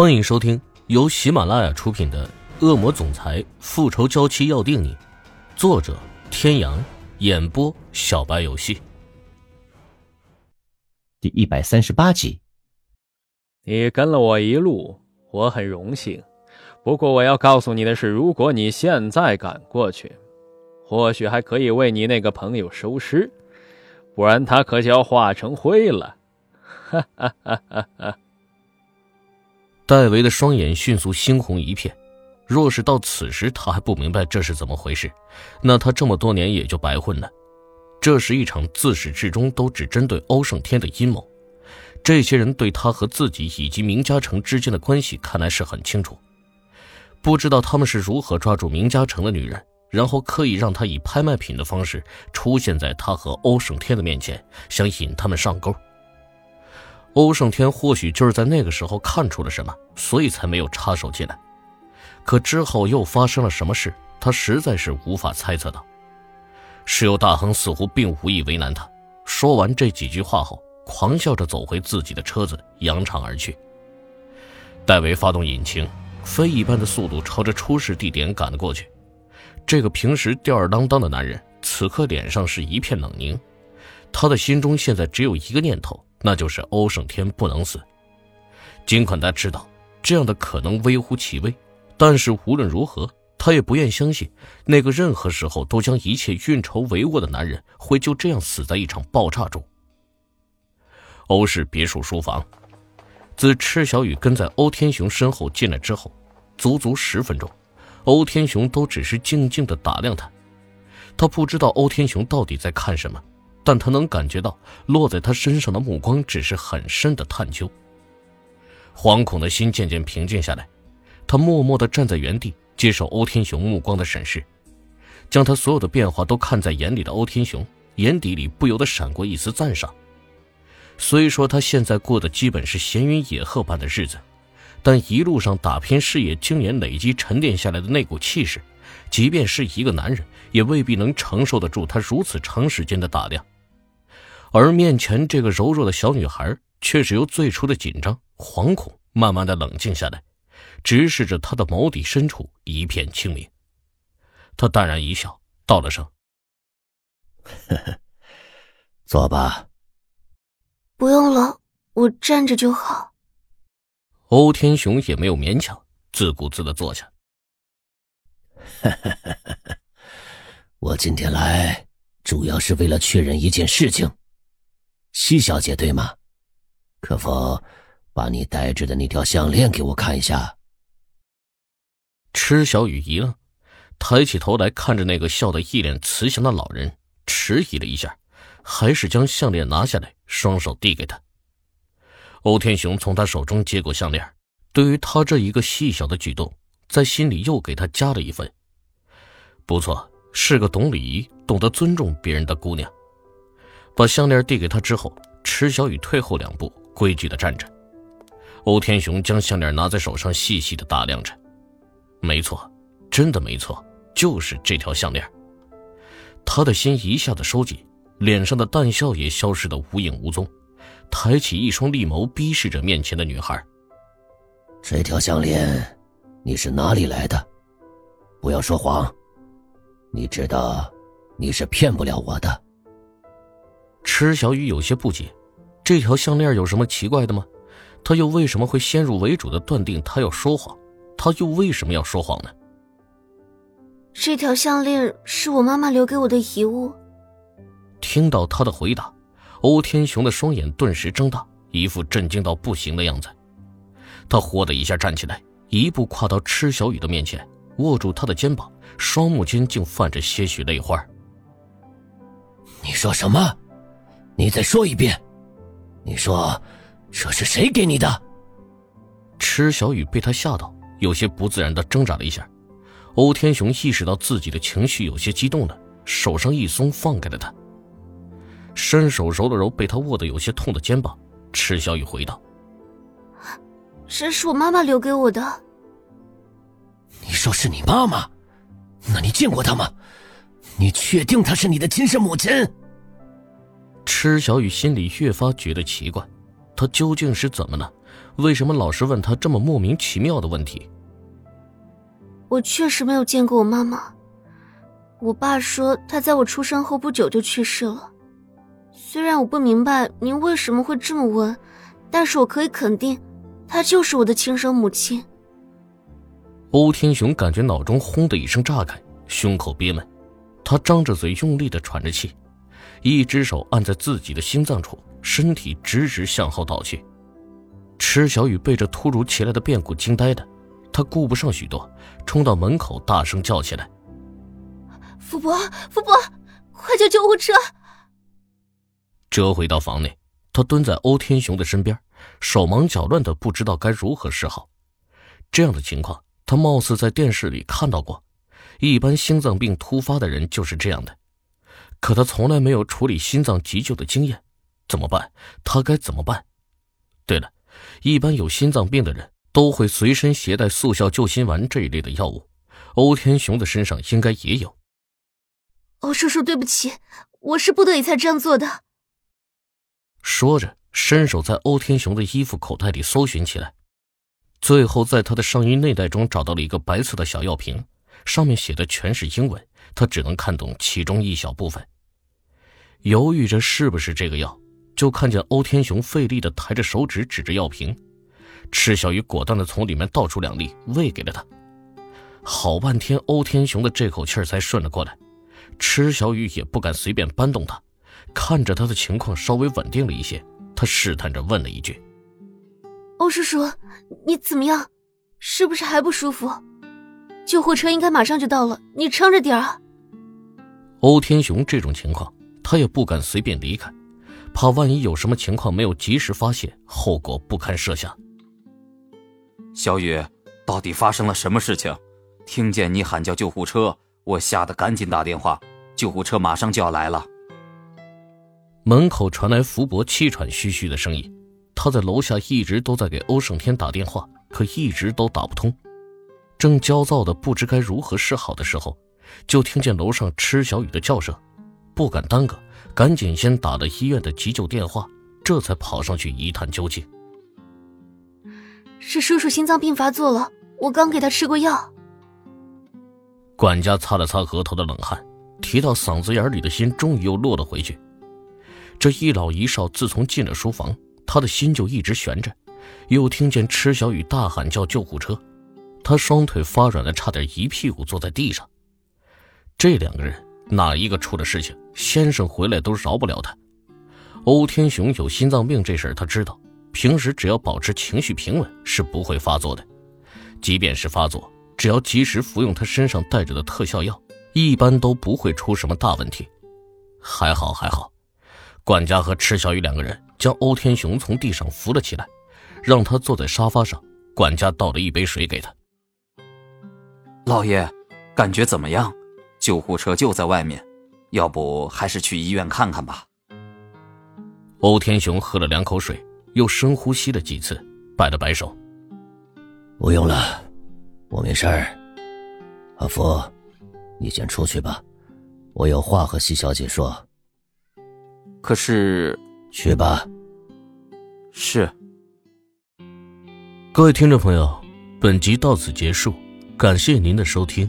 欢迎收听由喜马拉雅出品的《恶魔总裁复仇娇妻要定你》，作者：天阳，演播：小白游戏。第一百三十八集。你跟了我一路，我很荣幸。不过我要告诉你的是，如果你现在赶过去，或许还可以为你那个朋友收尸，不然他可就要化成灰了。哈哈哈哈哈！戴维的双眼迅速猩红一片，若是到此时他还不明白这是怎么回事，那他这么多年也就白混了。这是一场自始至终都只针对欧胜天的阴谋，这些人对他和自己以及明嘉诚之间的关系看来是很清楚，不知道他们是如何抓住明嘉诚的女人，然后刻意让他以拍卖品的方式出现在他和欧胜天的面前，想引他们上钩。欧胜天或许就是在那个时候看出了什么，所以才没有插手进来。可之后又发生了什么事，他实在是无法猜测到。石油大亨似乎并无意为难他，说完这几句话后，狂笑着走回自己的车子，扬长而去。戴维发动引擎，飞一般的速度朝着出事地点赶了过去。这个平时吊儿郎当的男人，此刻脸上是一片冷凝，他的心中现在只有一个念头。那就是欧胜天不能死。尽管他知道这样的可能微乎其微，但是无论如何，他也不愿相信那个任何时候都将一切运筹帷幄的男人会就这样死在一场爆炸中。欧氏别墅书房，自赤小雨跟在欧天雄身后进来之后，足足十分钟，欧天雄都只是静静的打量他，他不知道欧天雄到底在看什么。但他能感觉到落在他身上的目光只是很深的探究。惶恐的心渐渐平静下来，他默默地站在原地，接受欧天雄目光的审视。将他所有的变化都看在眼里的欧天雄，眼底里不由得闪过一丝赞赏。虽说他现在过的基本是闲云野鹤般的日子，但一路上打拼事业、经年累积沉淀下来的那股气势，即便是一个男人，也未必能承受得住他如此长时间的打量。而面前这个柔弱的小女孩，却是由最初的紧张、惶恐，慢慢的冷静下来，直视着他的眸底深处一片清明。他淡然一笑，道了声：“呵呵，坐吧。”“不用了，我站着就好。”欧天雄也没有勉强，自顾自的坐下。“呵呵呵呵，我今天来，主要是为了确认一件事情。”西小姐，对吗？可否把你戴着的那条项链给我看一下？池小雨一愣，抬起头来看着那个笑得一脸慈祥的老人，迟疑了一下，还是将项链拿下来，双手递给他。欧天雄从他手中接过项链，对于他这一个细小的举动，在心里又给他加了一分。不错，是个懂礼仪、懂得尊重别人的姑娘。把项链递给他之后，池小雨退后两步，规矩的站着。欧天雄将项链拿在手上，细细的打量着。没错，真的没错，就是这条项链。他的心一下子收紧，脸上的淡笑也消失的无影无踪，抬起一双利眸，逼视着面前的女孩。这条项链，你是哪里来的？不要说谎，你知道，你是骗不了我的。池小雨有些不解，这条项链有什么奇怪的吗？他又为什么会先入为主的断定他要说谎？他又为什么要说谎呢？这条项链是我妈妈留给我的遗物。听到他的回答，欧天雄的双眼顿时睁大，一副震惊到不行的样子。他豁的一下站起来，一步跨到池小雨的面前，握住她的肩膀，双目间竟泛着些许泪花。你说什么？你再说一遍，你说这是谁给你的？池小雨被他吓到，有些不自然的挣扎了一下。欧天雄意识到自己的情绪有些激动了，手上一松，放开了他，伸手揉了揉被他握得有些痛的肩膀。池小雨回道：“这是我妈妈留给我的。”你说是你妈妈？那你见过她吗？你确定她是你的亲生母亲？池小雨心里越发觉得奇怪，他究竟是怎么了？为什么老是问他这么莫名其妙的问题？我确实没有见过我妈妈。我爸说他在我出生后不久就去世了。虽然我不明白您为什么会这么问，但是我可以肯定，她就是我的亲生母亲。欧天雄感觉脑中轰的一声炸开，胸口憋闷，他张着嘴用力的喘着气，一只手按在自己的心脏处，身体直直向后倒去。池小雨被这突如其来的变故惊呆的，他顾不上许多，冲到门口大声叫起来：“福伯，福伯，快叫救护车！”折回到房内，他蹲在欧天雄的身边，手忙脚乱的不知道该如何是好。这样的情况。他貌似在电视里看到过，一般心脏病突发的人就是这样的，可他从来没有处理心脏急救的经验，怎么办？他该怎么办？对了，一般有心脏病的人都会随身携带速效救心丸这一类的药物，欧天雄的身上应该也有。欧叔叔，对不起，我是不得已才这样做的。说着，伸手在欧天雄的衣服口袋里搜寻起来。最后，在他的上衣内袋中找到了一个白色的小药瓶，上面写的全是英文，他只能看懂其中一小部分。犹豫着是不是这个药，就看见欧天雄费力的抬着手指指着药瓶，赤小雨果断的从里面倒出两粒喂给了他。好半天，欧天雄的这口气才顺了过来，赤小雨也不敢随便搬动他，看着他的情况稍微稳定了一些，他试探着问了一句。欧叔叔，你怎么样？是不是还不舒服？救护车应该马上就到了，你撑着点儿。欧天雄这种情况，他也不敢随便离开，怕万一有什么情况没有及时发现，后果不堪设想。小雨，到底发生了什么事情？听见你喊叫救护车，我吓得赶紧打电话，救护车马上就要来了。门口传来福伯气喘吁吁的声音。他在楼下一直都在给欧胜天打电话，可一直都打不通。正焦躁的不知该如何是好的时候，就听见楼上吃小雨的叫声，不敢耽搁，赶紧先打了医院的急救电话，这才跑上去一探究竟。是叔叔心脏病发作了，我刚给他吃过药。管家擦了擦额头的冷汗，提到嗓子眼里的心终于又落了回去。这一老一少自从进了书房。他的心就一直悬着，又听见池小雨大喊叫救护车，他双腿发软的差点一屁股坐在地上。这两个人哪一个出了事情，先生回来都饶不了他。欧天雄有心脏病这事儿他知道，平时只要保持情绪平稳是不会发作的，即便是发作，只要及时服用他身上带着的特效药，一般都不会出什么大问题。还好还好，管家和池小雨两个人。将欧天雄从地上扶了起来，让他坐在沙发上。管家倒了一杯水给他。老爷，感觉怎么样？救护车就在外面，要不还是去医院看看吧。欧天雄喝了两口水，又深呼吸了几次，摆了摆手：“不用了，我没事儿。阿福，你先出去吧，我有话和西小姐说。”可是。去吧。是。各位听众朋友，本集到此结束，感谢您的收听。